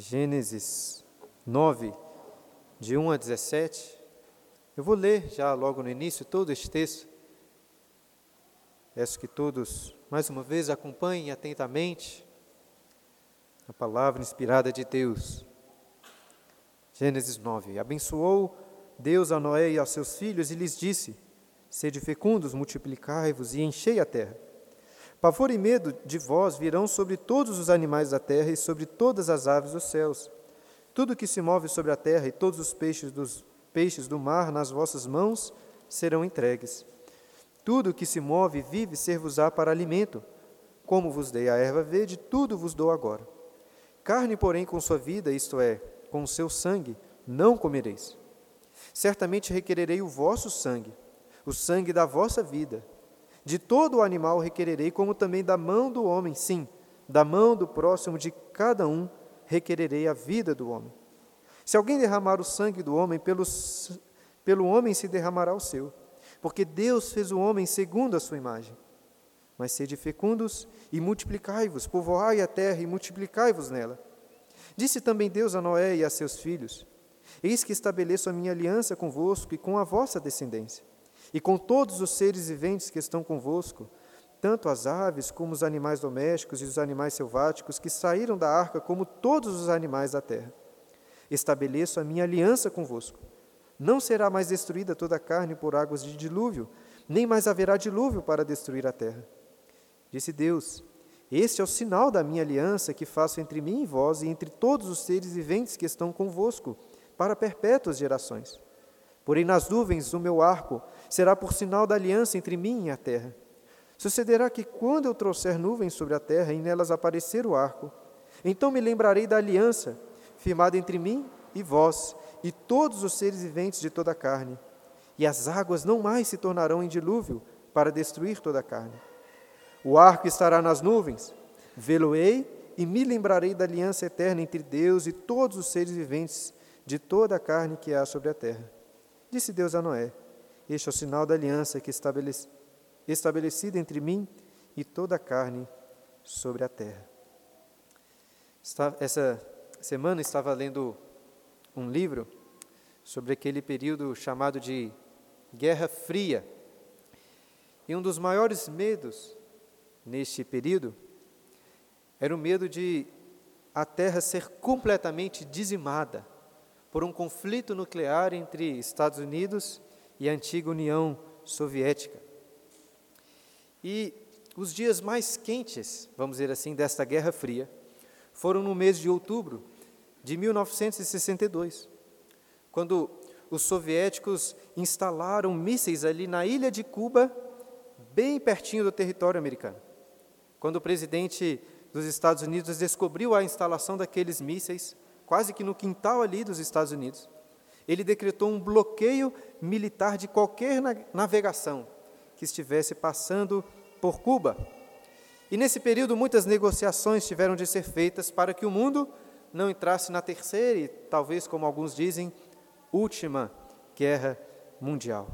Gênesis 9, de 1 a 17. Eu vou ler já logo no início todo este texto. Peço que todos, mais uma vez, acompanhem atentamente a palavra inspirada de Deus. Gênesis 9. Abençoou Deus a Noé e aos seus filhos e lhes disse: Sede fecundos, multiplicai-vos e enchei a terra. Pavor e medo de vós virão sobre todos os animais da terra e sobre todas as aves dos céus. Tudo que se move sobre a terra e todos os peixes dos peixes do mar nas vossas mãos serão entregues. Tudo que se move e vive ser-vos-á para alimento. Como vos dei a erva verde, tudo vos dou agora. Carne, porém, com sua vida, isto é, com seu sangue, não comereis. Certamente requererei o vosso sangue, o sangue da vossa vida de todo o animal requererei, como também da mão do homem, sim, da mão do próximo de cada um requererei a vida do homem. Se alguém derramar o sangue do homem, pelo, pelo homem se derramará o seu, porque Deus fez o homem segundo a sua imagem. Mas sede fecundos e multiplicai-vos, povoai a terra e multiplicai-vos nela. Disse também Deus a Noé e a seus filhos: Eis que estabeleço a minha aliança convosco e com a vossa descendência e com todos os seres viventes que estão convosco, tanto as aves como os animais domésticos e os animais selváticos que saíram da arca, como todos os animais da terra. Estabeleço a minha aliança convosco. Não será mais destruída toda a carne por águas de dilúvio, nem mais haverá dilúvio para destruir a terra. Disse Deus: Este é o sinal da minha aliança que faço entre mim e vós e entre todos os seres viventes que estão convosco, para perpétuas gerações. Porém, nas nuvens o meu arco será por sinal da aliança entre mim e a terra. Sucederá que, quando eu trouxer nuvens sobre a terra e nelas aparecer o arco, então me lembrarei da aliança firmada entre mim e vós e todos os seres viventes de toda a carne. E as águas não mais se tornarão em dilúvio para destruir toda a carne. O arco estará nas nuvens, vê-lo-ei e me lembrarei da aliança eterna entre Deus e todos os seres viventes de toda a carne que há sobre a terra. Disse Deus a Noé: Este é o sinal da aliança que estabeleci, estabelecida entre mim e toda a carne sobre a terra. Essa semana estava lendo um livro sobre aquele período chamado de Guerra Fria. E um dos maiores medos neste período era o medo de a Terra ser completamente dizimada por um conflito nuclear entre Estados Unidos e a antiga União Soviética. E os dias mais quentes, vamos dizer assim, desta Guerra Fria foram no mês de outubro de 1962, quando os soviéticos instalaram mísseis ali na ilha de Cuba, bem pertinho do território americano. Quando o presidente dos Estados Unidos descobriu a instalação daqueles mísseis, quase que no quintal ali dos Estados Unidos, ele decretou um bloqueio militar de qualquer navegação que estivesse passando por Cuba. E nesse período, muitas negociações tiveram de ser feitas para que o mundo não entrasse na terceira e, talvez, como alguns dizem, última guerra mundial.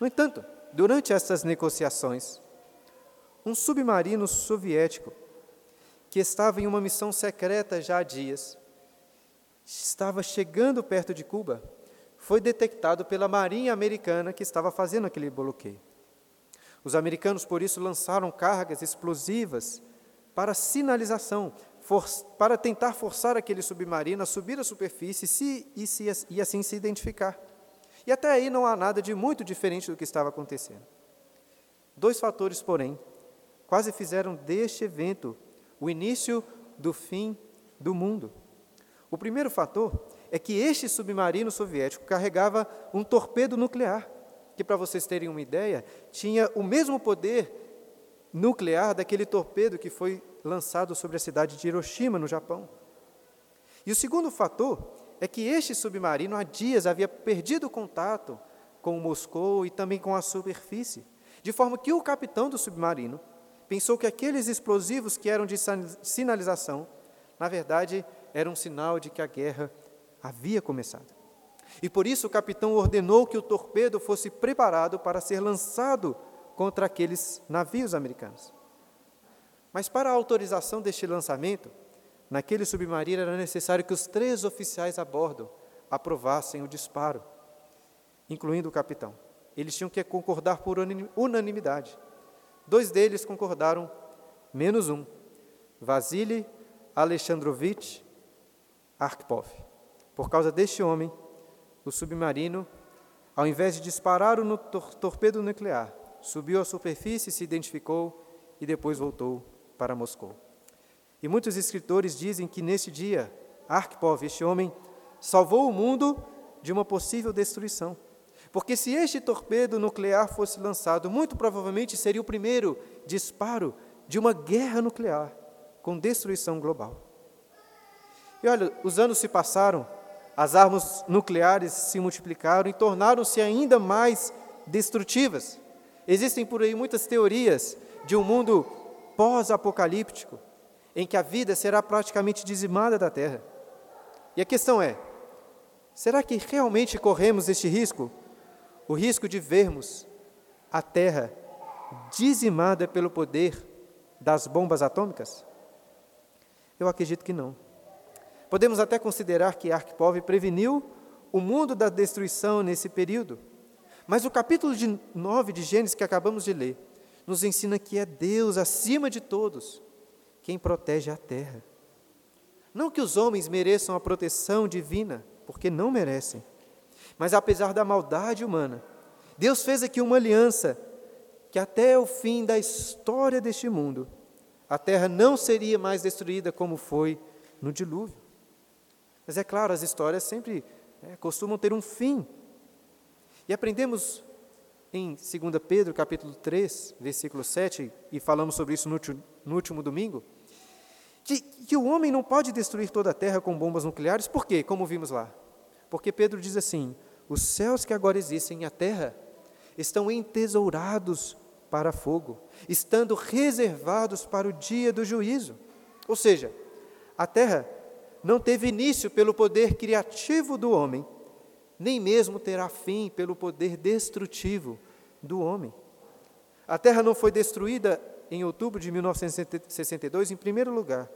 No entanto, durante essas negociações, um submarino soviético que estava em uma missão secreta já há dias, estava chegando perto de Cuba, foi detectado pela Marinha Americana que estava fazendo aquele bloqueio. Os americanos, por isso, lançaram cargas explosivas para sinalização, for, para tentar forçar aquele submarino a subir à superfície se, e, se, e assim se identificar. E até aí não há nada de muito diferente do que estava acontecendo. Dois fatores, porém, quase fizeram deste evento o início do fim do mundo. O primeiro fator é que este submarino soviético carregava um torpedo nuclear, que, para vocês terem uma ideia, tinha o mesmo poder nuclear daquele torpedo que foi lançado sobre a cidade de Hiroshima, no Japão. E o segundo fator é que este submarino há dias havia perdido contato com Moscou e também com a superfície, de forma que o capitão do submarino pensou que aqueles explosivos que eram de sinalização, na verdade, eram um sinal de que a guerra havia começado. E por isso o capitão ordenou que o torpedo fosse preparado para ser lançado contra aqueles navios americanos. Mas para a autorização deste lançamento, naquele submarino era necessário que os três oficiais a bordo aprovassem o disparo, incluindo o capitão. Eles tinham que concordar por unanimidade. Dois deles concordaram, menos um, Vasily Alexandrovich Arkhipov. Por causa deste homem, o submarino, ao invés de disparar o tor torpedo nuclear, subiu à superfície, se identificou e depois voltou para Moscou. E muitos escritores dizem que nesse dia, Arkhipov, este homem, salvou o mundo de uma possível destruição. Porque se este torpedo nuclear fosse lançado, muito provavelmente seria o primeiro disparo de uma guerra nuclear com destruição global. E olha, os anos se passaram, as armas nucleares se multiplicaram e tornaram-se ainda mais destrutivas. Existem por aí muitas teorias de um mundo pós-apocalíptico, em que a vida será praticamente dizimada da terra. E a questão é: será que realmente corremos este risco? O risco de vermos a terra dizimada pelo poder das bombas atômicas? Eu acredito que não. Podemos até considerar que Arquipov preveniu o mundo da destruição nesse período. Mas o capítulo de 9 de Gênesis que acabamos de ler nos ensina que é Deus, acima de todos, quem protege a terra. Não que os homens mereçam a proteção divina, porque não merecem, mas apesar da maldade humana, Deus fez aqui uma aliança que até o fim da história deste mundo, a terra não seria mais destruída como foi no dilúvio. Mas é claro, as histórias sempre é, costumam ter um fim. E aprendemos em 2 Pedro, capítulo 3, versículo 7, e falamos sobre isso no, no último domingo, que, que o homem não pode destruir toda a terra com bombas nucleares, por quê? Como vimos lá. Porque Pedro diz assim: os céus que agora existem e a terra estão entesourados para fogo, estando reservados para o dia do juízo. Ou seja, a terra não teve início pelo poder criativo do homem, nem mesmo terá fim pelo poder destrutivo do homem. A terra não foi destruída em outubro de 1962, em primeiro lugar,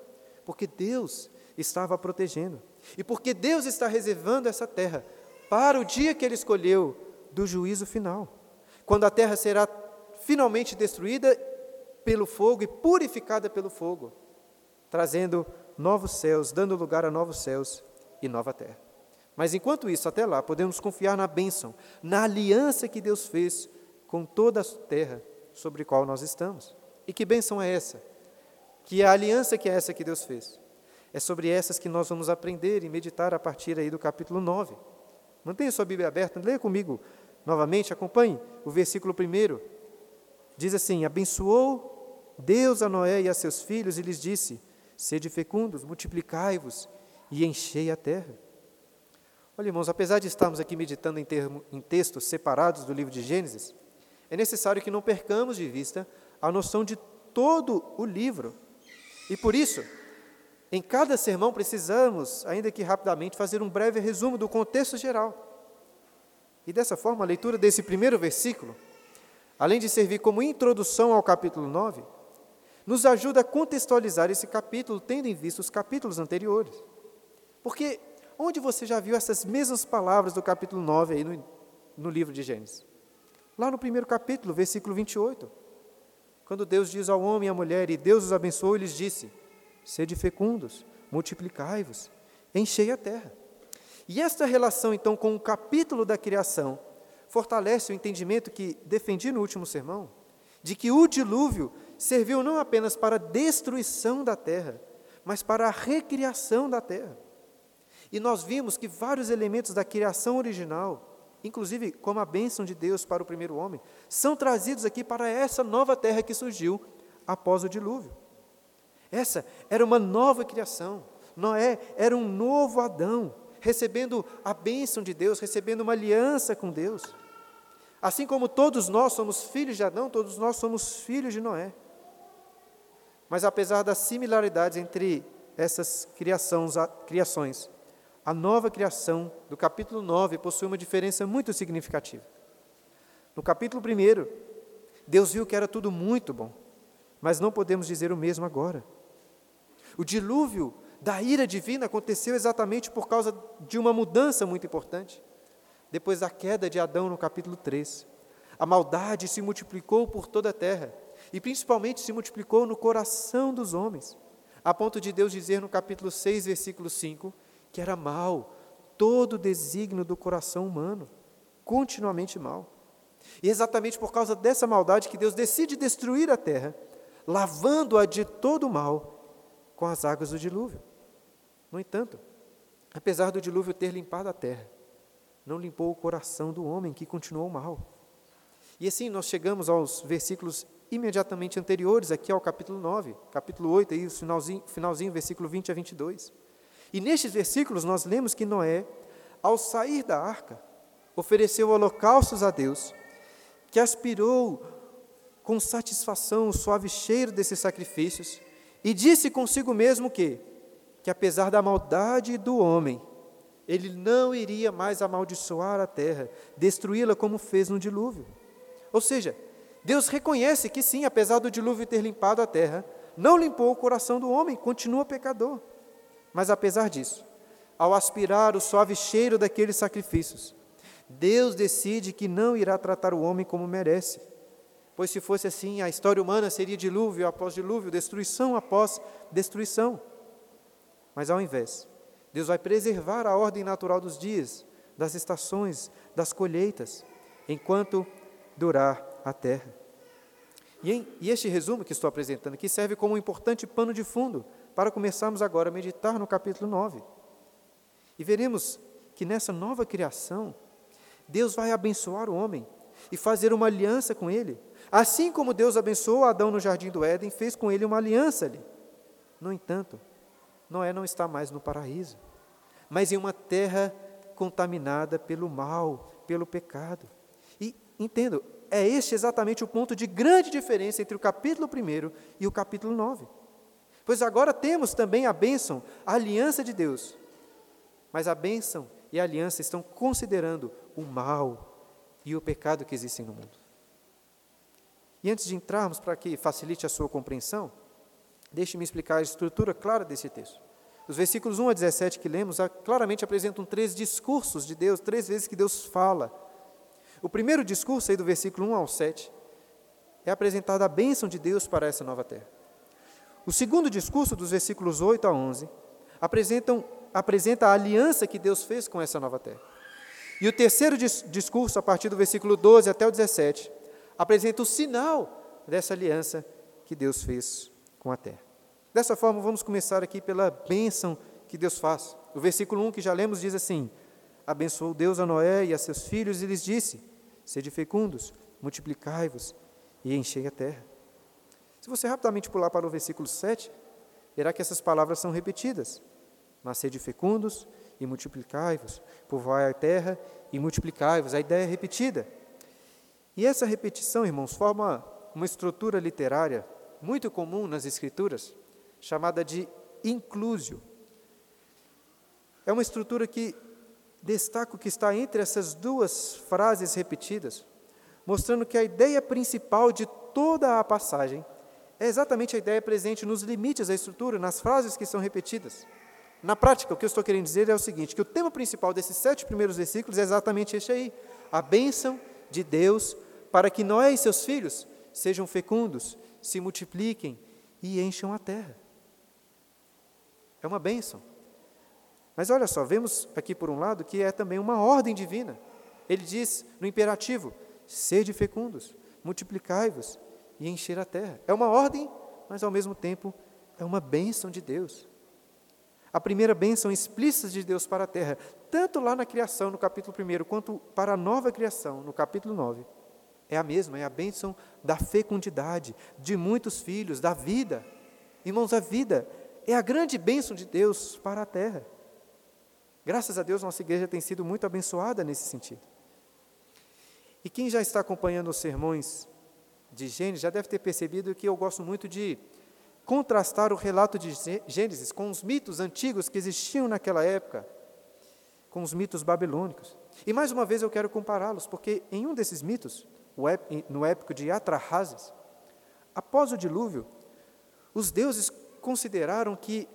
porque Deus estava protegendo. E porque Deus está reservando essa terra para o dia que Ele escolheu do juízo final, quando a terra será finalmente destruída pelo fogo e purificada pelo fogo, trazendo novos céus, dando lugar a novos céus e nova terra. Mas enquanto isso, até lá, podemos confiar na bênção, na aliança que Deus fez com toda a terra sobre a qual nós estamos. E que bênção é essa? Que a aliança que é essa que Deus fez? É sobre essas que nós vamos aprender e meditar a partir aí do capítulo 9. Mantenha sua Bíblia aberta, leia comigo novamente, acompanhe o versículo 1. Diz assim: Abençoou Deus a Noé e a seus filhos e lhes disse: Sede fecundos, multiplicai-vos e enchei a terra. Olha, irmãos, apesar de estarmos aqui meditando em, termo, em textos separados do livro de Gênesis, é necessário que não percamos de vista a noção de todo o livro. E por isso, em cada sermão precisamos, ainda que rapidamente, fazer um breve resumo do contexto geral. E dessa forma, a leitura desse primeiro versículo, além de servir como introdução ao capítulo 9, nos ajuda a contextualizar esse capítulo, tendo em vista os capítulos anteriores. Porque Onde você já viu essas mesmas palavras do capítulo 9 aí no, no livro de Gênesis? Lá no primeiro capítulo, versículo 28. Quando Deus diz ao homem e à mulher, e Deus os abençoou, e lhes disse: Sede fecundos, multiplicai-vos, enchei a terra. E esta relação, então, com o capítulo da criação, fortalece o entendimento que defendi no último sermão, de que o dilúvio serviu não apenas para a destruição da terra, mas para a recriação da terra. E nós vimos que vários elementos da criação original, inclusive como a bênção de Deus para o primeiro homem, são trazidos aqui para essa nova terra que surgiu após o dilúvio. Essa era uma nova criação. Noé era um novo Adão, recebendo a bênção de Deus, recebendo uma aliança com Deus. Assim como todos nós somos filhos de Adão, todos nós somos filhos de Noé. Mas apesar das similaridades entre essas criações, a nova criação do capítulo 9 possui uma diferença muito significativa. No capítulo 1, Deus viu que era tudo muito bom, mas não podemos dizer o mesmo agora. O dilúvio da ira divina aconteceu exatamente por causa de uma mudança muito importante. Depois da queda de Adão no capítulo 3, a maldade se multiplicou por toda a terra e principalmente se multiplicou no coração dos homens, a ponto de Deus dizer no capítulo 6, versículo 5, que era mal todo o desígnio do coração humano, continuamente mal. E exatamente por causa dessa maldade que Deus decide destruir a terra, lavando-a de todo o mal com as águas do dilúvio. No entanto, apesar do dilúvio ter limpado a terra, não limpou o coração do homem que continuou mal. E assim nós chegamos aos versículos imediatamente anteriores, aqui ao capítulo 9, capítulo 8, aí, o finalzinho, finalzinho, versículo 20 a 22. E nestes versículos nós lemos que Noé, ao sair da arca, ofereceu holocaustos a Deus, que aspirou com satisfação o suave cheiro desses sacrifícios, e disse consigo mesmo que, que apesar da maldade do homem, ele não iria mais amaldiçoar a terra, destruí-la como fez no dilúvio. Ou seja, Deus reconhece que sim, apesar do dilúvio ter limpado a terra, não limpou o coração do homem, continua pecador. Mas apesar disso, ao aspirar o suave cheiro daqueles sacrifícios, Deus decide que não irá tratar o homem como merece. Pois se fosse assim, a história humana seria dilúvio após dilúvio, destruição após destruição. Mas ao invés, Deus vai preservar a ordem natural dos dias, das estações, das colheitas, enquanto durar a terra. E, em, e este resumo que estou apresentando aqui serve como um importante pano de fundo para começarmos agora a meditar no capítulo 9. E veremos que nessa nova criação, Deus vai abençoar o homem e fazer uma aliança com ele. Assim como Deus abençoou Adão no jardim do Éden, fez com ele uma aliança ali. No entanto, Noé não está mais no paraíso, mas em uma terra contaminada pelo mal, pelo pecado. E entendo, é este exatamente o ponto de grande diferença entre o capítulo 1 e o capítulo 9. Pois agora temos também a bênção, a aliança de Deus. Mas a bênção e a aliança estão considerando o mal e o pecado que existem no mundo. E antes de entrarmos para que facilite a sua compreensão, deixe-me explicar a estrutura clara desse texto. Os versículos 1 a 17 que lemos claramente apresentam três discursos de Deus, três vezes que Deus fala o primeiro discurso, aí do versículo 1 ao 7, é apresentada a bênção de Deus para essa nova terra. O segundo discurso, dos versículos 8 a 11, apresentam, apresenta a aliança que Deus fez com essa nova terra. E o terceiro dis discurso, a partir do versículo 12 até o 17, apresenta o sinal dessa aliança que Deus fez com a terra. Dessa forma, vamos começar aqui pela bênção que Deus faz. O versículo 1 que já lemos diz assim: Abençoou Deus a Noé e a seus filhos e lhes disse: Sede fecundos, multiplicai-vos e enchei a terra. Se você rapidamente pular para o versículo 7, verá que essas palavras são repetidas. Mas sede fecundos e multiplicai-vos, povoai a terra e multiplicai-vos. A ideia é repetida. E essa repetição, irmãos, forma uma estrutura literária muito comum nas Escrituras, chamada de inclusio. É uma estrutura que destaco que está entre essas duas frases repetidas, mostrando que a ideia principal de toda a passagem é exatamente a ideia presente nos limites da estrutura, nas frases que são repetidas. Na prática, o que eu estou querendo dizer é o seguinte: que o tema principal desses sete primeiros versículos é exatamente este aí, a bênção de Deus para que Noé e seus filhos sejam fecundos, se multipliquem e encham a terra. É uma bênção. Mas olha só, vemos aqui por um lado que é também uma ordem divina. Ele diz no imperativo: sede fecundos, multiplicai-vos e encher a terra. É uma ordem, mas ao mesmo tempo é uma bênção de Deus. A primeira bênção explícita de Deus para a terra, tanto lá na criação, no capítulo 1, quanto para a nova criação, no capítulo 9, é a mesma, é a bênção da fecundidade, de muitos filhos, da vida. Irmãos, a vida é a grande bênção de Deus para a terra. Graças a Deus, nossa igreja tem sido muito abençoada nesse sentido. E quem já está acompanhando os sermões de Gênesis já deve ter percebido que eu gosto muito de contrastar o relato de Gênesis com os mitos antigos que existiam naquela época, com os mitos babilônicos. E mais uma vez eu quero compará-los, porque em um desses mitos, no épico de Atrahasis, após o dilúvio, os deuses consideraram que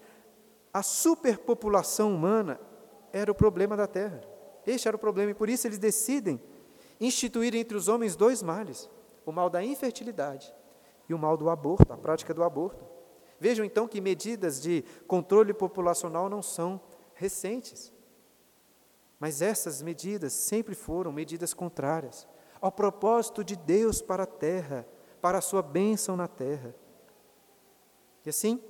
A superpopulação humana era o problema da terra. Este era o problema e por isso eles decidem instituir entre os homens dois males: o mal da infertilidade e o mal do aborto, a prática do aborto. Vejam então que medidas de controle populacional não são recentes. Mas essas medidas sempre foram medidas contrárias ao propósito de Deus para a terra, para a sua bênção na terra. E assim,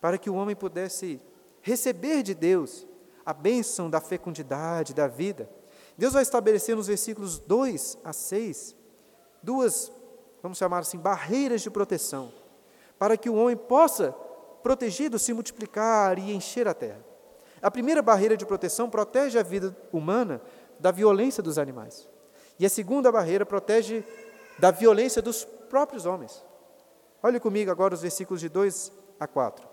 para que o homem pudesse receber de Deus a bênção da fecundidade, da vida, Deus vai estabelecer nos versículos 2 a 6 duas, vamos chamar assim, barreiras de proteção, para que o homem possa, protegido, se multiplicar e encher a terra. A primeira barreira de proteção protege a vida humana da violência dos animais. E a segunda barreira protege da violência dos próprios homens. Olhe comigo agora os versículos de 2 a 4.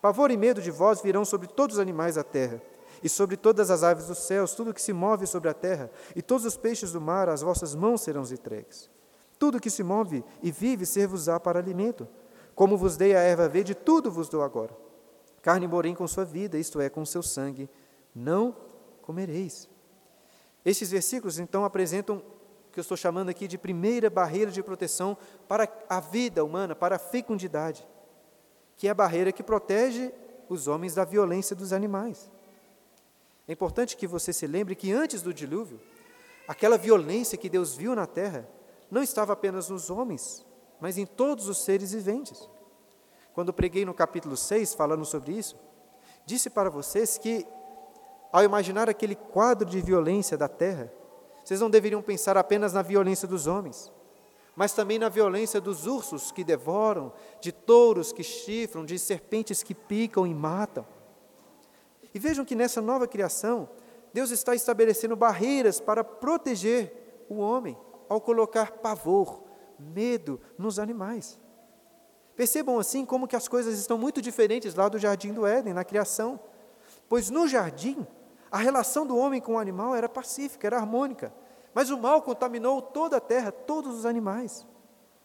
Pavor e medo de vós virão sobre todos os animais da terra, e sobre todas as aves dos céus, tudo que se move sobre a terra, e todos os peixes do mar, as vossas mãos serão entregues. Tudo que se move e vive ser-vos-á para alimento. Como vos dei a erva verde, tudo vos dou agora. Carne, porém, com sua vida, isto é, com seu sangue, não comereis. Estes versículos, então, apresentam o que eu estou chamando aqui de primeira barreira de proteção para a vida humana, para a fecundidade, que é a barreira que protege os homens da violência dos animais. É importante que você se lembre que antes do dilúvio, aquela violência que Deus viu na terra não estava apenas nos homens, mas em todos os seres viventes. Quando preguei no capítulo 6, falando sobre isso, disse para vocês que, ao imaginar aquele quadro de violência da terra, vocês não deveriam pensar apenas na violência dos homens, mas também na violência dos ursos que devoram, de touros que chifram, de serpentes que picam e matam. E vejam que nessa nova criação, Deus está estabelecendo barreiras para proteger o homem, ao colocar pavor, medo nos animais. Percebam assim como que as coisas estão muito diferentes lá do jardim do Éden, na criação. Pois no jardim, a relação do homem com o animal era pacífica, era harmônica. Mas o mal contaminou toda a terra, todos os animais.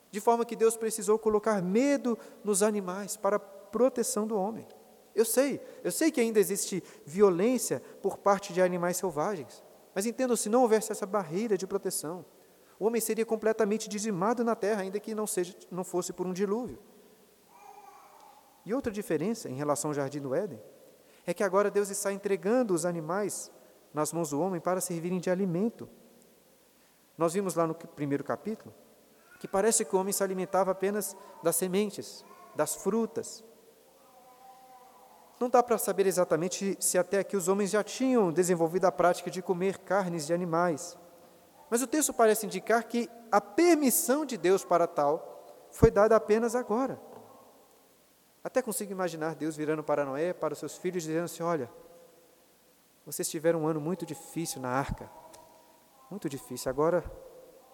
De forma que Deus precisou colocar medo nos animais para a proteção do homem. Eu sei, eu sei que ainda existe violência por parte de animais selvagens. Mas entendo, se não houvesse essa barreira de proteção, o homem seria completamente dizimado na terra, ainda que não, seja, não fosse por um dilúvio. E outra diferença em relação ao jardim do Éden é que agora Deus está entregando os animais nas mãos do homem para servirem de alimento. Nós vimos lá no primeiro capítulo que parece que o homem se alimentava apenas das sementes, das frutas. Não dá para saber exatamente se até aqui os homens já tinham desenvolvido a prática de comer carnes de animais. Mas o texto parece indicar que a permissão de Deus para tal foi dada apenas agora. Até consigo imaginar Deus virando para Noé, para os seus filhos, dizendo assim: Olha, vocês tiveram um ano muito difícil na arca, muito difícil. Agora,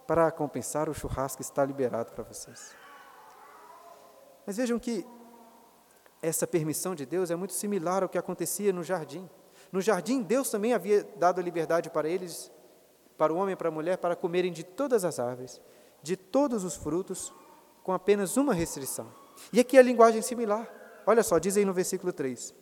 para compensar, o churrasco está liberado para vocês. Mas vejam que essa permissão de Deus é muito similar ao que acontecia no jardim. No jardim, Deus também havia dado a liberdade para eles, para o homem e para a mulher, para comerem de todas as árvores, de todos os frutos, com apenas uma restrição e aqui a linguagem é similar. Olha só, diz aí no versículo 3: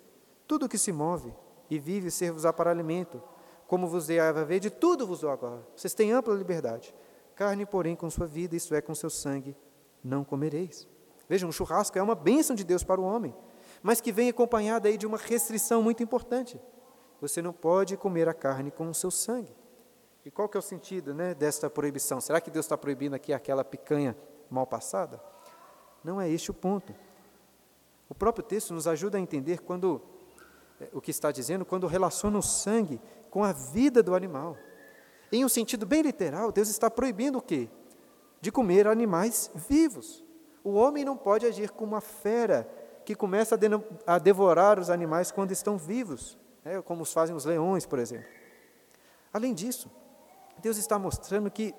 Tudo que se move e vive ser-vos-á para alimento, como vos dei a erva verde, tudo vos dou agora. Vocês têm ampla liberdade. Carne, porém, com sua vida, isto é, com seu sangue, não comereis. Vejam, o churrasco é uma bênção de Deus para o homem, mas que vem acompanhada aí de uma restrição muito importante. Você não pode comer a carne com o seu sangue. E qual que é o sentido né, desta proibição? Será que Deus está proibindo aqui aquela picanha mal passada? Não é este o ponto. O próprio texto nos ajuda a entender quando é, o que está dizendo, quando relaciona o sangue com a vida do animal. Em um sentido bem literal, Deus está proibindo o quê? De comer animais vivos. O homem não pode agir como uma fera que começa a, devorar os animais quando estão vivos, né, como fazem os leões, por exemplo. Além disso, Deus está mostrando que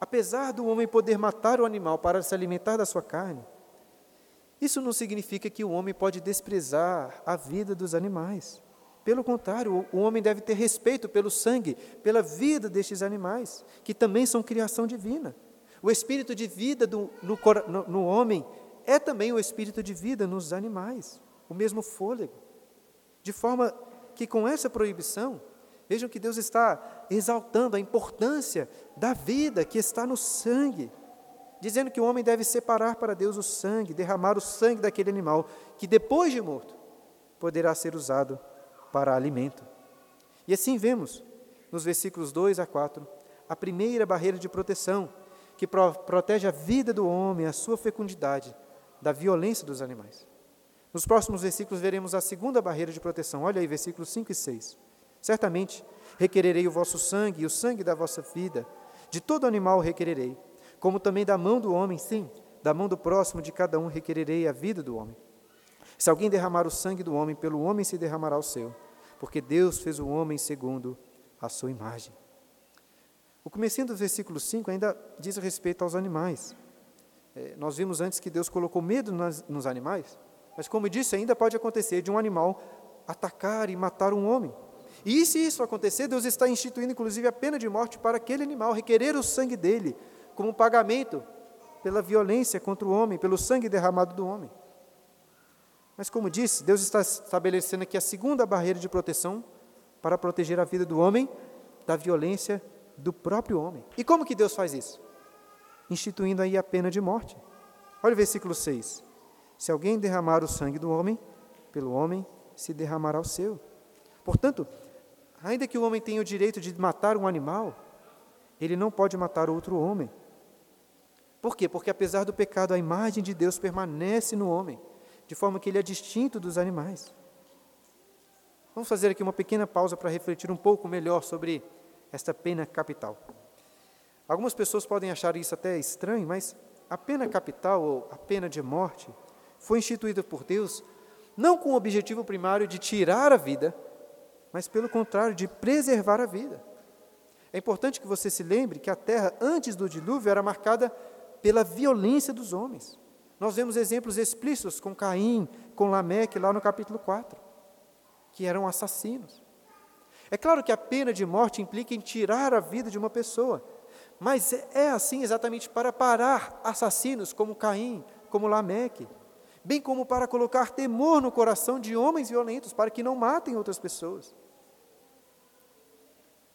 apesar do homem poder matar o animal para se alimentar da sua carne, isso não significa que o homem pode desprezar a vida dos animais. Pelo contrário, o homem deve ter respeito pelo sangue, pela vida destes animais, que também são criação divina. O espírito de vida do, no, no, no homem é também o espírito de vida nos animais. o mesmo fôlego. De forma que com essa proibição, vejam que Deus está exaltando a importância da vida que está no sangue, dizendo que o homem deve separar para Deus o sangue, derramar o sangue daquele animal, que depois de morto poderá ser usado para alimento. E assim vemos, nos versículos 2 a 4, a primeira barreira de proteção, que pro protege a vida do homem, a sua fecundidade, da violência dos animais. Nos próximos versículos veremos a segunda barreira de proteção. Olha aí, versículos 5 e 6. Certamente requererei o vosso sangue e o sangue da vossa vida. De todo animal requererei, como também da mão do homem, sim, da mão do próximo de cada um requererei a vida do homem. Se alguém derramar o sangue do homem, pelo homem se derramará o seu, porque Deus fez o homem segundo a sua imagem. O comecinho do versículo 5 ainda diz respeito aos animais. É, nós vimos antes que Deus colocou medo nas, nos animais, mas como disse, ainda pode acontecer de um animal atacar e matar um homem. E se isso acontecer, Deus está instituindo inclusive a pena de morte para aquele animal, requerer o sangue dele como pagamento pela violência contra o homem, pelo sangue derramado do homem. Mas, como disse, Deus está estabelecendo aqui a segunda barreira de proteção para proteger a vida do homem da violência do próprio homem. E como que Deus faz isso? Instituindo aí a pena de morte. Olha o versículo 6. Se alguém derramar o sangue do homem, pelo homem se derramará o seu. Portanto, ainda que o homem tenha o direito de matar um animal, ele não pode matar outro homem. Por quê? Porque apesar do pecado, a imagem de Deus permanece no homem, de forma que ele é distinto dos animais. Vamos fazer aqui uma pequena pausa para refletir um pouco melhor sobre esta pena capital. Algumas pessoas podem achar isso até estranho, mas a pena capital, ou a pena de morte, foi instituída por Deus não com o objetivo primário de tirar a vida, mas pelo contrário, de preservar a vida. É importante que você se lembre que a terra, antes do dilúvio, era marcada pela violência dos homens. Nós vemos exemplos explícitos com Caim, com Lameque, lá no capítulo 4, que eram assassinos. É claro que a pena de morte implica em tirar a vida de uma pessoa, mas é assim exatamente para parar assassinos como Caim, como Lameque, bem como para colocar temor no coração de homens violentos, para que não matem outras pessoas.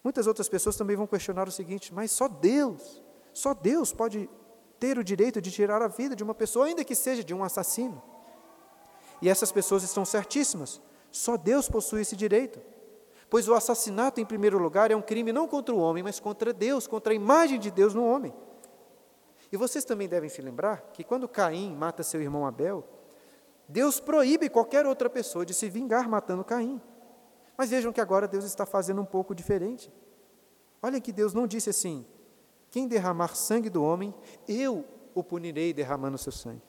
Muitas outras pessoas também vão questionar o seguinte: mas só Deus, só Deus pode ter o direito de tirar a vida de uma pessoa, ainda que seja de um assassino. E essas pessoas estão certíssimas, só Deus possui esse direito. Pois o assassinato, em primeiro lugar, é um crime não contra o homem, mas contra Deus, contra a imagem de Deus no homem. E vocês também devem se lembrar que quando Caim mata seu irmão Abel, Deus proíbe qualquer outra pessoa de se vingar matando Caim. Mas vejam que agora Deus está fazendo um pouco diferente. Olha que Deus não disse assim: quem derramar sangue do homem, eu o punirei derramando seu sangue.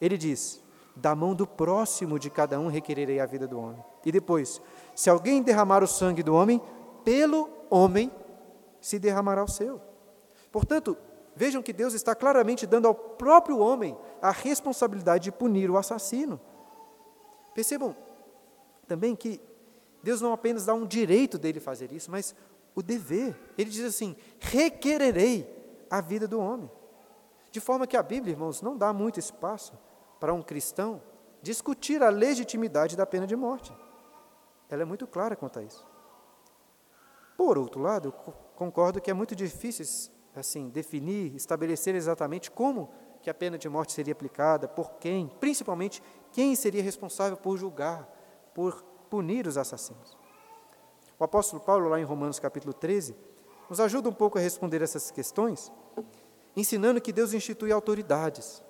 Ele diz: da mão do próximo de cada um requererei a vida do homem. E depois, se alguém derramar o sangue do homem, pelo homem se derramará o seu. Portanto, vejam que Deus está claramente dando ao próprio homem a responsabilidade de punir o assassino. Percebam também que Deus não apenas dá um direito dele fazer isso, mas o dever. Ele diz assim: requererei a vida do homem. De forma que a Bíblia, irmãos, não dá muito espaço para um cristão discutir a legitimidade da pena de morte. Ela é muito clara quanto a isso. Por outro lado, concordo que é muito difícil assim definir, estabelecer exatamente como que a pena de morte seria aplicada, por quem, principalmente quem seria responsável por julgar, por punir os assassinos. O apóstolo Paulo, lá em Romanos capítulo 13, nos ajuda um pouco a responder essas questões, ensinando que Deus institui autoridades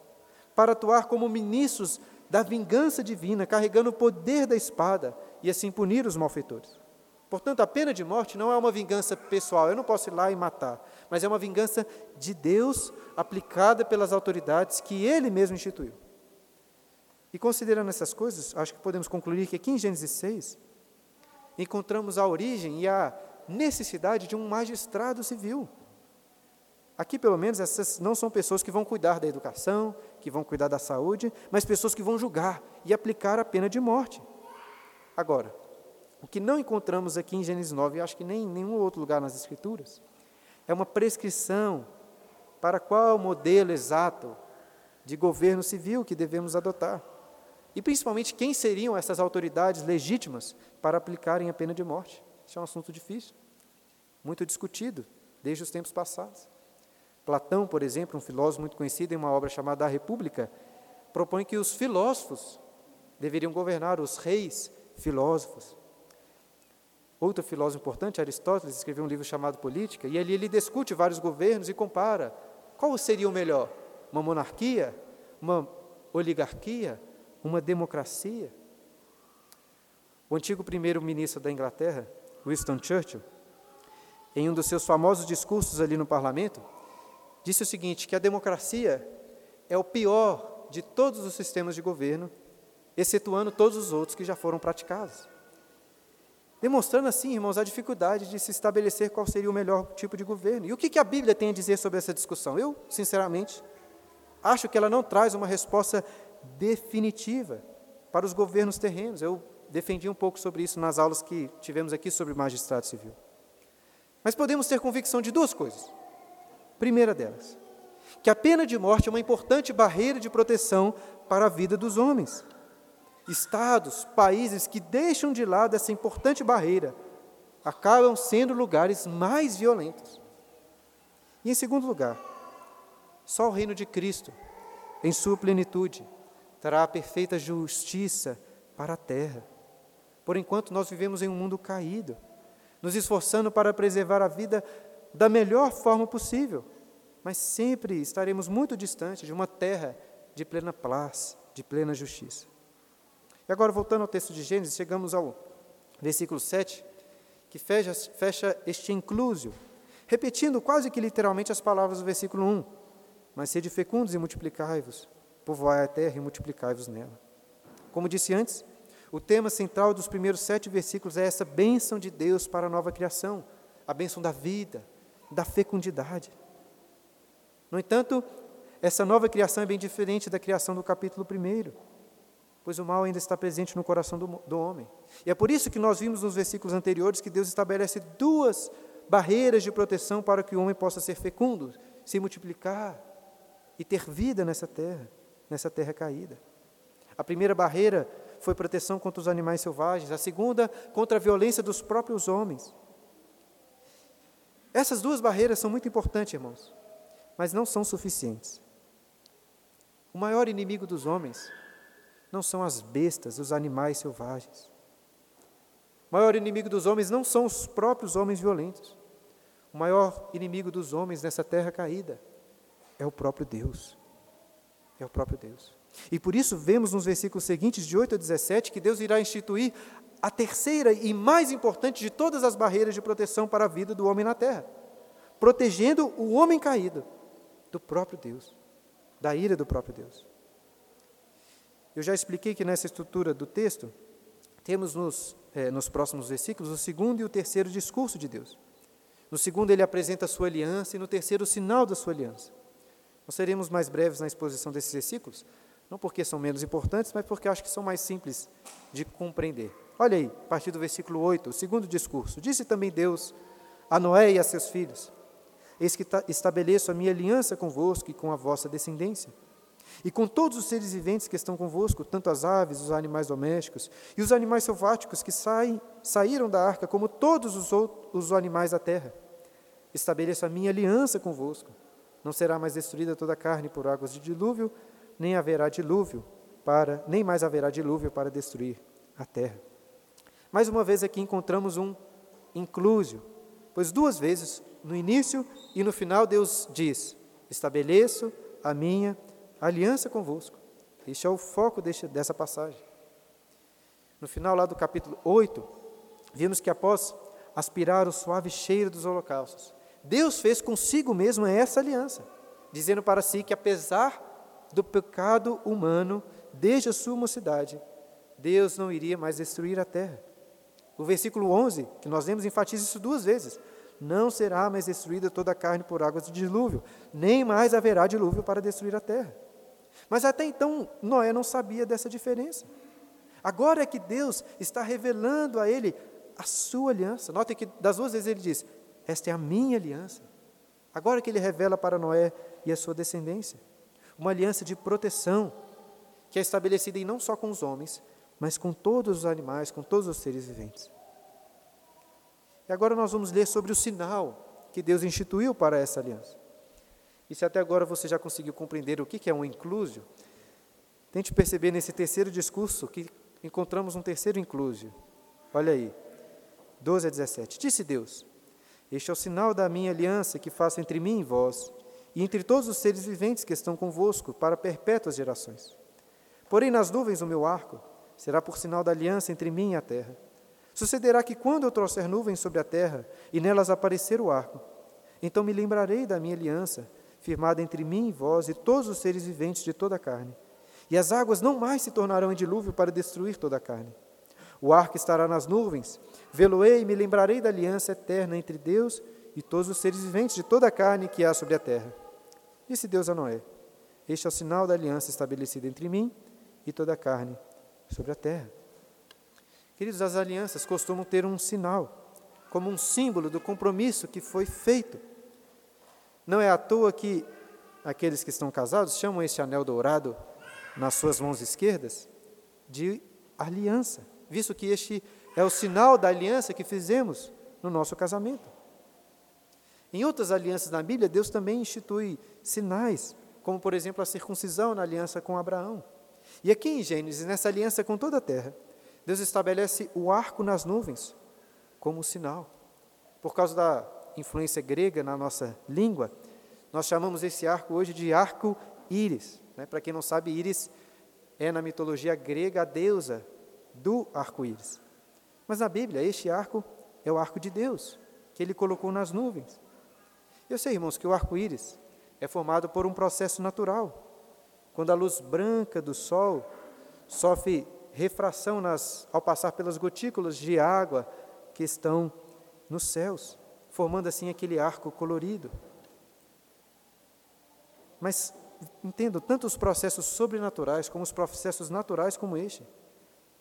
para atuar como ministros da vingança divina, carregando o poder da espada e assim punir os malfeitores. Portanto, a pena de morte não é uma vingança pessoal, eu não posso ir lá e matar, mas é uma vingança de Deus aplicada pelas autoridades que Ele mesmo instituiu. E considerando essas coisas, acho que podemos concluir que aqui em Gênesis 6 encontramos a origem e a necessidade de um magistrado civil. Aqui, pelo menos, essas não são pessoas que vão cuidar da educação, que vão cuidar da saúde, mas pessoas que vão julgar e aplicar a pena de morte. Agora, o que não encontramos aqui em Gênesis 9, e acho que nem em nenhum outro lugar nas Escrituras, é uma prescrição para qual modelo exato de governo civil que devemos adotar. E principalmente quem seriam essas autoridades legítimas para aplicarem a pena de morte? Isso é um assunto difícil, muito discutido desde os tempos passados. Platão, por exemplo, um filósofo muito conhecido em uma obra chamada A República, propõe que os filósofos deveriam governar, os reis filósofos. Outro filósofo importante, Aristóteles, escreveu um livro chamado Política, e ali ele discute vários governos e compara qual seria o melhor: uma monarquia, uma oligarquia, uma democracia? O antigo primeiro-ministro da Inglaterra, Winston Churchill, em um dos seus famosos discursos ali no parlamento, disse o seguinte: que a democracia é o pior de todos os sistemas de governo, excetuando todos os outros que já foram praticados. Demonstrando assim, irmãos, a dificuldade de se estabelecer qual seria o melhor tipo de governo. E o que a Bíblia tem a dizer sobre essa discussão? Eu, sinceramente, acho que ela não traz uma resposta definitiva para os governos terrenos. Eu defendi um pouco sobre isso nas aulas que tivemos aqui sobre magistrado civil. Mas podemos ter convicção de duas coisas. Primeira delas, que a pena de morte é uma importante barreira de proteção para a vida dos homens. Estados, países que deixam de lado essa importante barreira acabam sendo lugares mais violentos. E em segundo lugar, só o reino de Cristo, em sua plenitude, trará a perfeita justiça para a terra. Por enquanto, nós vivemos em um mundo caído, nos esforçando para preservar a vida da melhor forma possível, mas sempre estaremos muito distantes de uma terra de plena paz, de plena justiça. E agora, voltando ao texto de Gênesis, chegamos ao versículo 7, que fecha, fecha este inclusio, repetindo quase que literalmente as palavras do versículo 1. Mas sede fecundos e multiplicai-vos, povoai a terra e multiplicai-vos nela. Como disse antes, o tema central dos primeiros sete versículos é essa bênção de Deus para a nova criação, a bênção da vida, da fecundidade. No entanto, essa nova criação é bem diferente da criação do capítulo 1, pois o mal ainda está presente no coração do, do homem. E é por isso que nós vimos nos versículos anteriores que Deus estabelece duas barreiras de proteção para que o homem possa ser fecundo, se multiplicar e ter vida nessa terra, nessa terra caída. A primeira barreira foi proteção contra os animais selvagens, a segunda, contra a violência dos próprios homens. Essas duas barreiras são muito importantes, irmãos, mas não são suficientes. O maior inimigo dos homens não são as bestas, os animais selvagens. O maior inimigo dos homens não são os próprios homens violentos. O maior inimigo dos homens nessa terra caída é o próprio Deus. É o próprio Deus. E por isso vemos nos versículos seguintes, de 8 a 17, que Deus irá instituir a terceira e mais importante de todas as barreiras de proteção para a vida do homem na terra, protegendo o homem caído do próprio Deus, da ira do próprio Deus. Eu já expliquei que nessa estrutura do texto, temos nos, eh, nos próximos versículos o segundo e o terceiro discurso de Deus. No segundo, ele apresenta a sua aliança, e no terceiro, o sinal da sua aliança. Nós seremos mais breves na exposição desses versículos, não porque são menos importantes, mas porque acho que são mais simples de compreender. Olha aí, a partir do versículo 8, o segundo discurso. Disse também Deus a Noé e a seus filhos: Eis que estabeleço a minha aliança convosco e com a vossa descendência. E com todos os seres viventes que estão convosco, tanto as aves, os animais domésticos e os animais selváticos que saem, saíram da arca, como todos os outros os animais da terra. Estabeleço a minha aliança convosco. Não será mais destruída toda a carne por águas de dilúvio, nem haverá dilúvio para, nem mais haverá dilúvio para destruir a terra. Mais uma vez aqui encontramos um inclúsio, pois duas vezes, no início e no final, Deus diz: Estabeleço a minha aliança convosco. Este é o foco deste, dessa passagem. No final lá do capítulo 8, vimos que após aspirar o suave cheiro dos holocaustos, Deus fez consigo mesmo essa aliança, dizendo para si que apesar do pecado humano desde a sua mocidade, Deus não iria mais destruir a terra. O versículo 11, que nós lemos, enfatiza isso duas vezes. Não será mais destruída toda a carne por águas de dilúvio, nem mais haverá dilúvio para destruir a terra. Mas até então, Noé não sabia dessa diferença. Agora é que Deus está revelando a ele a sua aliança. Notem que das duas vezes ele diz: Esta é a minha aliança. Agora que ele revela para Noé e a sua descendência uma aliança de proteção, que é estabelecida em não só com os homens, mas com todos os animais, com todos os seres viventes. E agora nós vamos ler sobre o sinal que Deus instituiu para essa aliança. E se até agora você já conseguiu compreender o que é um inclusio, tente perceber nesse terceiro discurso que encontramos um terceiro inclusio. Olha aí, 12 a 17. Disse Deus: Este é o sinal da minha aliança que faço entre mim e vós, e entre todos os seres viventes que estão convosco para perpétuas gerações. Porém, nas nuvens o meu arco será por sinal da aliança entre mim e a terra. Sucederá que quando eu trouxer nuvens sobre a terra e nelas aparecer o arco, então me lembrarei da minha aliança, firmada entre mim e vós e todos os seres viventes de toda a carne. E as águas não mais se tornarão em dilúvio para destruir toda a carne. O arco estará nas nuvens, vê-lo-ei e me lembrarei da aliança eterna entre Deus e todos os seres viventes de toda a carne que há sobre a terra. Disse Deus a Noé: Este é o sinal da aliança estabelecida entre mim e toda a carne sobre a terra. Queridos, as alianças costumam ter um sinal, como um símbolo do compromisso que foi feito. Não é à toa que aqueles que estão casados chamam este anel dourado nas suas mãos esquerdas de aliança, visto que este é o sinal da aliança que fizemos no nosso casamento. Em outras alianças na Bíblia, Deus também institui sinais, como por exemplo a circuncisão na aliança com Abraão. E aqui em Gênesis, nessa aliança com toda a terra, Deus estabelece o arco nas nuvens como sinal. Por causa da influência grega na nossa língua, nós chamamos esse arco hoje de arco íris. Né? Para quem não sabe, íris é na mitologia grega a deusa do arco-íris. Mas na Bíblia, este arco é o arco de Deus, que ele colocou nas nuvens. Eu sei, irmãos, que o arco-íris é formado por um processo natural. Quando a luz branca do sol sofre refração nas, ao passar pelas gotículas de água que estão nos céus, formando assim aquele arco colorido. Mas entendo, tanto os processos sobrenaturais como os processos naturais como este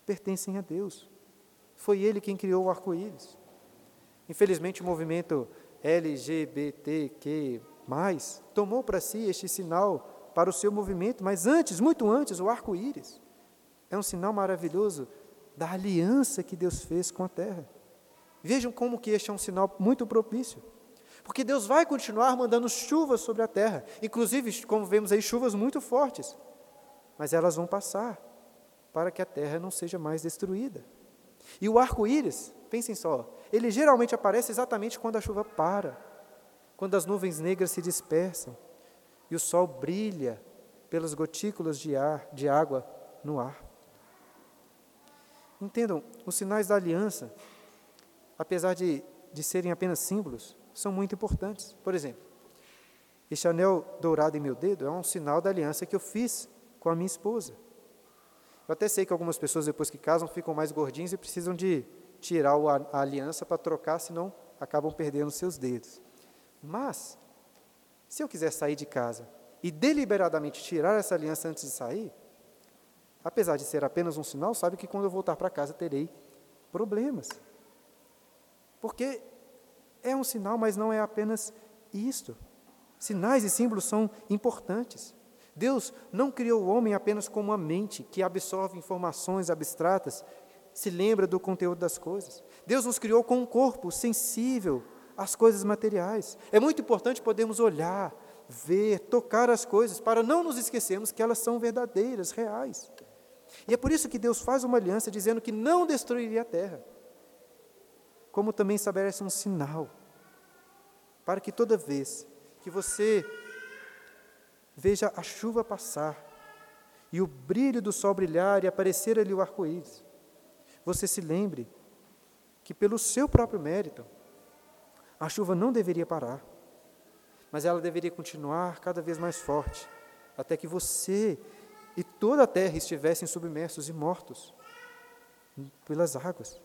pertencem a Deus. Foi Ele quem criou o arco-íris. Infelizmente, o movimento LGBTQ+, tomou para si este sinal para o seu movimento, mas antes, muito antes, o arco-íris é um sinal maravilhoso da aliança que Deus fez com a terra. Vejam como que este é um sinal muito propício. Porque Deus vai continuar mandando chuvas sobre a terra, inclusive, como vemos aí, chuvas muito fortes. Mas elas vão passar para que a terra não seja mais destruída. E o arco-íris, pensem só, ele geralmente aparece exatamente quando a chuva para, quando as nuvens negras se dispersam, e o sol brilha pelas gotículas de ar, de água no ar. Entendam, os sinais da aliança, apesar de, de serem apenas símbolos, são muito importantes. Por exemplo, este anel dourado em meu dedo é um sinal da aliança que eu fiz com a minha esposa. Eu até sei que algumas pessoas, depois que casam, ficam mais gordinhos e precisam de tirar a aliança para trocar, senão acabam perdendo seus dedos. Mas, se eu quiser sair de casa e deliberadamente tirar essa aliança antes de sair, apesar de ser apenas um sinal, sabe que quando eu voltar para casa terei problemas. Porque é um sinal, mas não é apenas isto. Sinais e símbolos são importantes. Deus não criou o homem apenas como uma mente que absorve informações abstratas, se lembra do conteúdo das coisas. Deus nos criou com um corpo sensível, as coisas materiais. É muito importante podermos olhar, ver, tocar as coisas, para não nos esquecermos que elas são verdadeiras, reais. E é por isso que Deus faz uma aliança dizendo que não destruiria a terra, como também estabelece um sinal, para que toda vez que você veja a chuva passar e o brilho do sol brilhar e aparecer ali o arco-íris, você se lembre que pelo seu próprio mérito, a chuva não deveria parar, mas ela deveria continuar cada vez mais forte, até que você e toda a terra estivessem submersos e mortos pelas águas.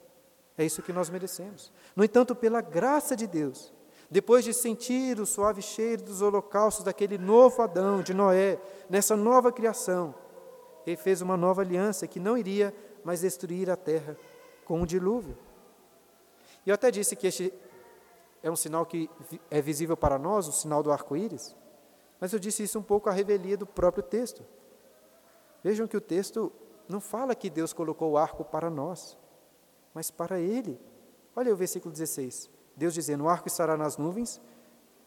É isso que nós merecemos. No entanto, pela graça de Deus, depois de sentir o suave cheiro dos holocaustos daquele novo Adão, de Noé, nessa nova criação, ele fez uma nova aliança que não iria mais destruir a terra com um dilúvio. E eu até disse que este é um sinal que é visível para nós, o sinal do arco-íris, mas eu disse isso um pouco à revelia do próprio texto. Vejam que o texto não fala que Deus colocou o arco para nós, mas para ele. Olha o versículo 16. Deus dizendo: O arco estará nas nuvens,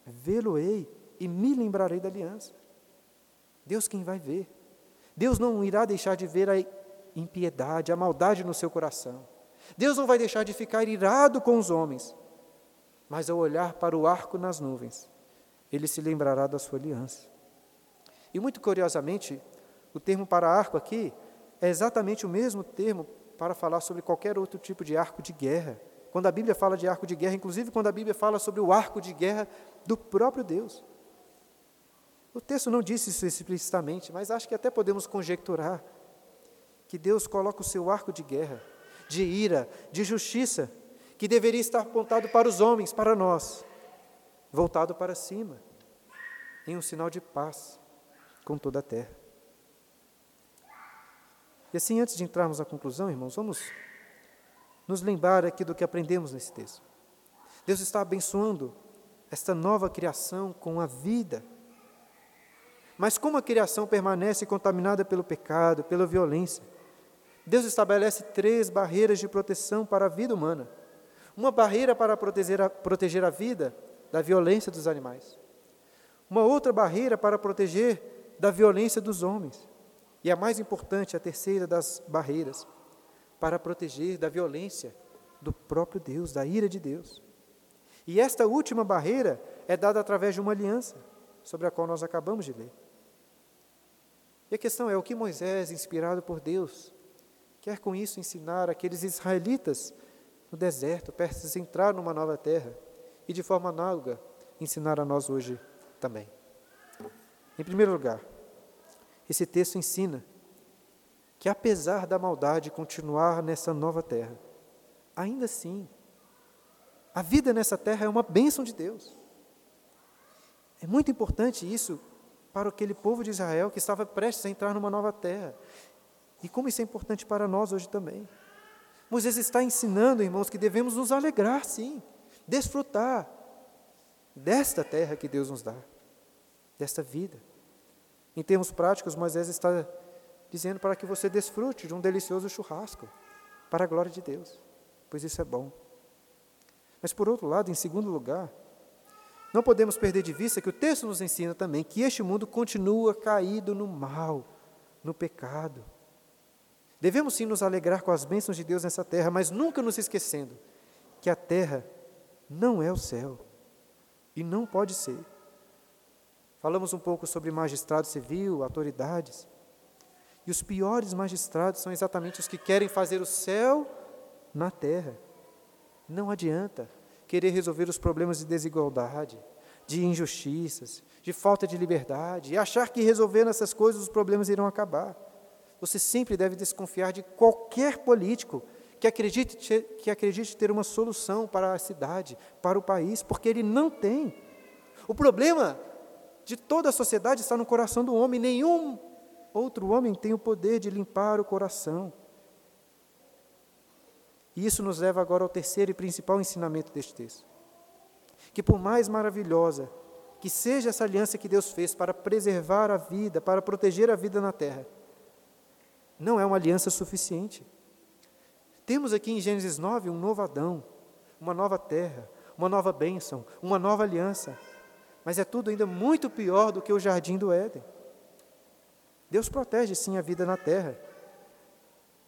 vê-lo-ei e me lembrarei da aliança. Deus quem vai ver. Deus não irá deixar de ver a impiedade, a maldade no seu coração. Deus não vai deixar de ficar irado com os homens, mas ao olhar para o arco nas nuvens, ele se lembrará da sua aliança. E muito curiosamente, o termo para arco aqui é exatamente o mesmo termo para falar sobre qualquer outro tipo de arco de guerra. Quando a Bíblia fala de arco de guerra, inclusive quando a Bíblia fala sobre o arco de guerra do próprio Deus. O texto não disse isso explicitamente, mas acho que até podemos conjecturar que Deus coloca o seu arco de guerra, de ira, de justiça, que deveria estar apontado para os homens, para nós, voltado para cima, em um sinal de paz com toda a terra. E assim, antes de entrarmos na conclusão, irmãos, vamos nos lembrar aqui do que aprendemos nesse texto. Deus está abençoando esta nova criação com a vida. Mas como a criação permanece contaminada pelo pecado, pela violência, Deus estabelece três barreiras de proteção para a vida humana. Uma barreira para proteger a, proteger a vida da violência dos animais. Uma outra barreira para proteger da violência dos homens. E a mais importante, a terceira das barreiras, para proteger da violência do próprio Deus, da ira de Deus. E esta última barreira é dada através de uma aliança, sobre a qual nós acabamos de ler. E a questão é: o que Moisés, inspirado por Deus, quer com isso ensinar aqueles israelitas no deserto, prestes a entrar numa nova terra, e de forma análoga ensinar a nós hoje também? Em primeiro lugar, esse texto ensina que, apesar da maldade continuar nessa nova terra, ainda assim, a vida nessa terra é uma bênção de Deus. É muito importante isso para aquele povo de Israel que estava prestes a entrar numa nova terra. E como isso é importante para nós hoje também. Moisés está ensinando, irmãos, que devemos nos alegrar, sim, desfrutar desta terra que Deus nos dá, desta vida. Em termos práticos, Moisés está dizendo para que você desfrute de um delicioso churrasco, para a glória de Deus, pois isso é bom. Mas, por outro lado, em segundo lugar, não podemos perder de vista que o texto nos ensina também que este mundo continua caído no mal, no pecado. Devemos sim nos alegrar com as bênçãos de Deus nessa terra, mas nunca nos esquecendo que a terra não é o céu e não pode ser. Falamos um pouco sobre magistrado civil, autoridades. E os piores magistrados são exatamente os que querem fazer o céu na terra. Não adianta querer resolver os problemas de desigualdade, de injustiças, de falta de liberdade e achar que resolvendo essas coisas os problemas irão acabar. Você sempre deve desconfiar de qualquer político que acredite, que acredite ter uma solução para a cidade, para o país, porque ele não tem. O problema de toda a sociedade está no coração do homem. Nenhum outro homem tem o poder de limpar o coração. E isso nos leva agora ao terceiro e principal ensinamento deste texto. Que por mais maravilhosa que seja essa aliança que Deus fez para preservar a vida, para proteger a vida na terra, não é uma aliança suficiente. Temos aqui em Gênesis 9 um novo Adão, uma nova terra, uma nova bênção, uma nova aliança mas é tudo ainda muito pior do que o jardim do Éden. Deus protege sim a vida na terra.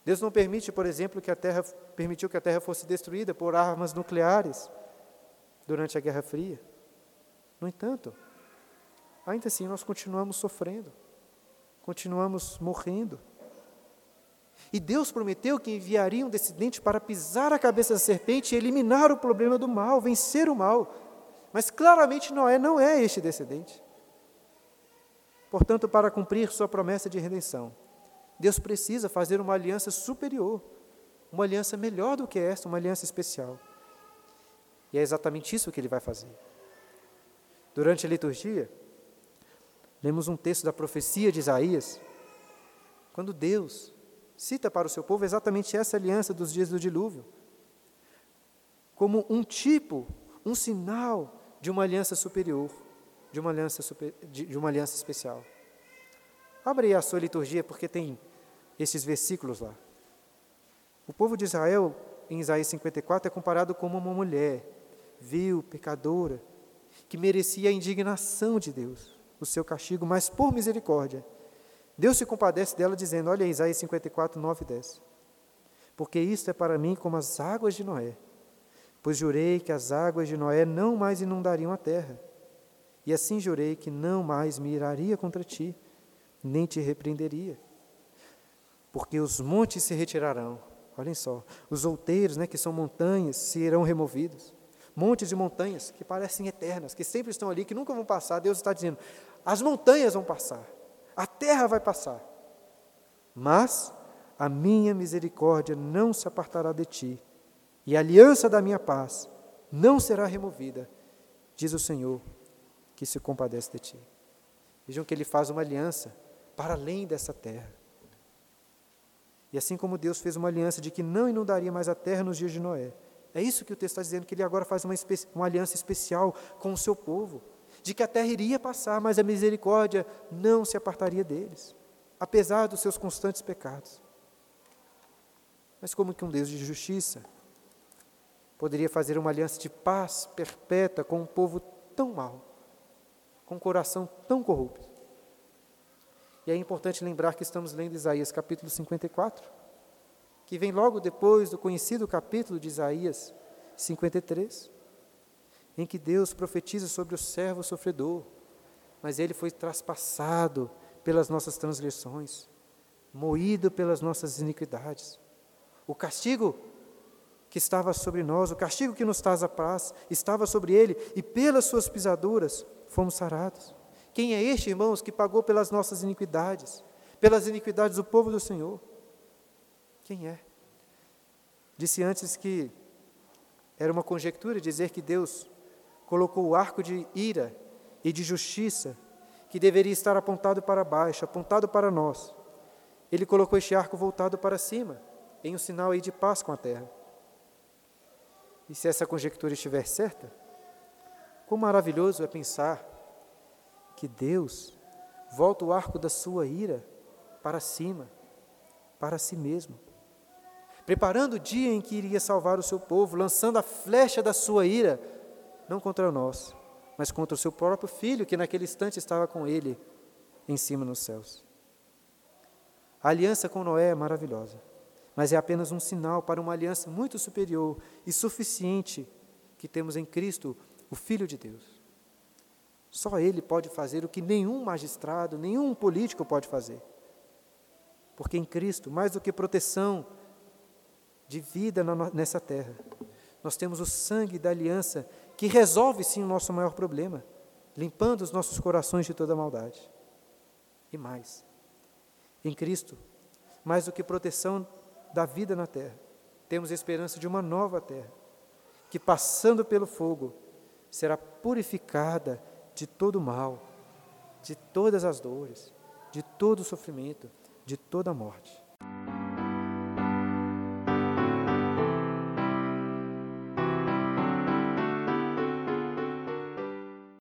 Deus não permite, por exemplo, que a terra permitiu que a terra fosse destruída por armas nucleares durante a Guerra Fria. No entanto, ainda assim nós continuamos sofrendo, continuamos morrendo. E Deus prometeu que enviaria um descendente para pisar a cabeça da serpente e eliminar o problema do mal, vencer o mal. Mas claramente Noé não é este descendente. Portanto, para cumprir sua promessa de redenção, Deus precisa fazer uma aliança superior, uma aliança melhor do que esta, uma aliança especial. E é exatamente isso que ele vai fazer. Durante a liturgia, lemos um texto da profecia de Isaías, quando Deus cita para o seu povo exatamente essa aliança dos dias do dilúvio, como um tipo, um sinal de uma aliança superior, de uma aliança, super, de, de uma aliança especial. Abre aí a sua liturgia, porque tem esses versículos lá. O povo de Israel, em Isaías 54, é comparado como uma mulher vil, pecadora, que merecia a indignação de Deus, o seu castigo, mas por misericórdia. Deus se compadece dela, dizendo: Olha aí, Isaías 54, 9 e 10. Porque isto é para mim como as águas de Noé, pois jurei que as águas de Noé não mais inundariam a terra. E assim jurei que não mais me iraria contra ti, nem te repreenderia. Porque os montes se retirarão, olhem só, os outeiros, né, que são montanhas, se irão removidos. Montes e montanhas que parecem eternas, que sempre estão ali, que nunca vão passar. Deus está dizendo: as montanhas vão passar, a terra vai passar, mas a minha misericórdia não se apartará de ti, e a aliança da minha paz não será removida, diz o Senhor, que se compadece de ti. Vejam que ele faz uma aliança para além dessa terra. E assim como Deus fez uma aliança de que não inundaria mais a terra nos dias de Noé, é isso que o texto está dizendo, que ele agora faz uma, uma aliança especial com o seu povo, de que a terra iria passar, mas a misericórdia não se apartaria deles, apesar dos seus constantes pecados. Mas como que um Deus de justiça poderia fazer uma aliança de paz perpétua com um povo tão mau, com um coração tão corrupto? E é importante lembrar que estamos lendo Isaías capítulo 54, que vem logo depois do conhecido capítulo de Isaías 53, em que Deus profetiza sobre o servo sofredor, mas ele foi traspassado pelas nossas transgressões, moído pelas nossas iniquidades. O castigo que estava sobre nós, o castigo que nos traz a paz, estava sobre ele, e pelas suas pisaduras fomos sarados. Quem é este, irmãos, que pagou pelas nossas iniquidades, pelas iniquidades do povo do Senhor? Quem é? Disse antes que era uma conjectura dizer que Deus colocou o arco de ira e de justiça, que deveria estar apontado para baixo, apontado para nós. Ele colocou este arco voltado para cima em um sinal aí de paz com a terra. E se essa conjectura estiver certa, quão maravilhoso é pensar que Deus volta o arco da sua ira para cima, para si mesmo, preparando o dia em que iria salvar o seu povo, lançando a flecha da sua ira, não contra nós, mas contra o seu próprio filho, que naquele instante estava com ele em cima nos céus. A aliança com Noé é maravilhosa mas é apenas um sinal para uma aliança muito superior e suficiente que temos em Cristo, o Filho de Deus. Só Ele pode fazer o que nenhum magistrado, nenhum político pode fazer. Porque em Cristo, mais do que proteção de vida nessa terra, nós temos o sangue da aliança que resolve sim o nosso maior problema, limpando os nossos corações de toda maldade. E mais, em Cristo, mais do que proteção da vida na terra. Temos esperança de uma nova terra, que passando pelo fogo, será purificada de todo mal, de todas as dores, de todo o sofrimento, de toda a morte.